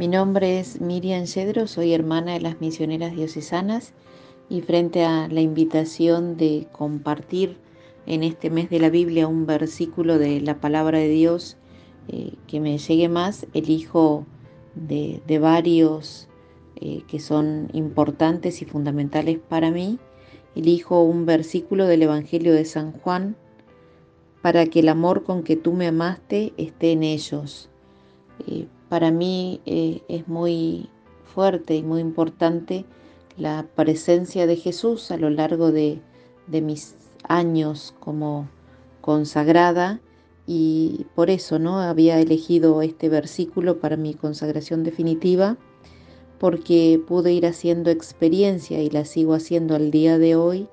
Mi nombre es Miriam Cedro, soy hermana de las misioneras diocesanas y frente a la invitación de compartir en este mes de la Biblia un versículo de la palabra de Dios eh, que me llegue más, elijo de, de varios eh, que son importantes y fundamentales para mí, elijo un versículo del Evangelio de San Juan para que el amor con que tú me amaste esté en ellos. Eh, para mí eh, es muy fuerte y muy importante la presencia de Jesús a lo largo de, de mis años como consagrada y por eso no había elegido este versículo para mi consagración definitiva porque pude ir haciendo experiencia y la sigo haciendo al día de hoy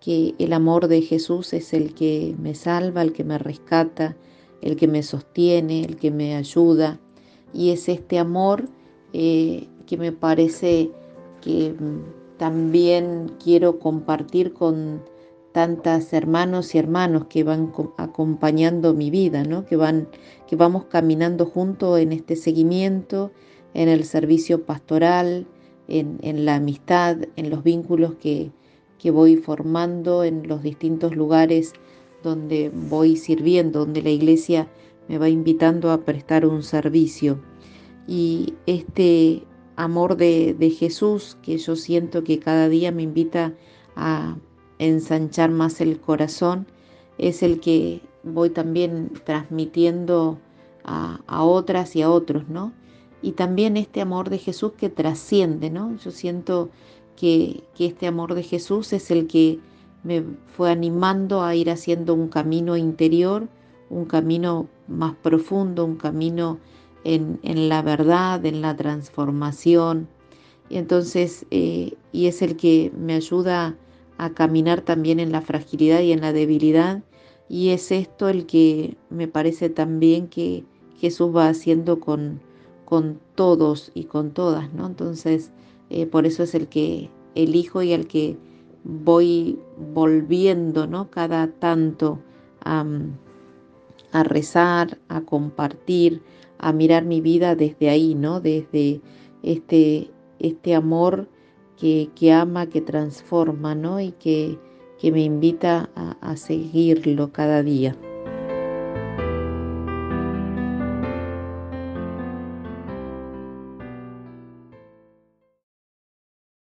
que el amor de Jesús es el que me salva, el que me rescata, el que me sostiene, el que me ayuda. Y es este amor eh, que me parece que mm, también quiero compartir con tantas hermanos y hermanos que van acompañando mi vida, ¿no? que, van, que vamos caminando juntos en este seguimiento, en el servicio pastoral, en, en la amistad, en los vínculos que, que voy formando en los distintos lugares donde voy sirviendo, donde la iglesia me va invitando a prestar un servicio. Y este amor de, de, Jesús que yo siento que cada día me invita a ensanchar más el corazón, es el que voy también transmitiendo a, a otras y a otros, ¿no? Y también este amor de Jesús que trasciende, ¿no? Yo siento que, este amor de Jesús es el que me fue animando a ir haciendo un camino interior, un camino más profundo, un camino en, la verdad, en la transformación. Y entonces, eh, y es el que me ayuda a caminar también en la fragilidad y en la debilidad. Y es esto el que me parece también que Jesús va haciendo con, con todos y con todas, ¿no? Entonces, eh, por eso es el que elijo y al que voy volviendo, ¿no? Cada tanto a, rezar, a compartir, a mirar mi vida desde ahí, ¿no? Desde este, este amor que, ama, que transforma, ¿no? Y que, que me invita a seguirlo cada día.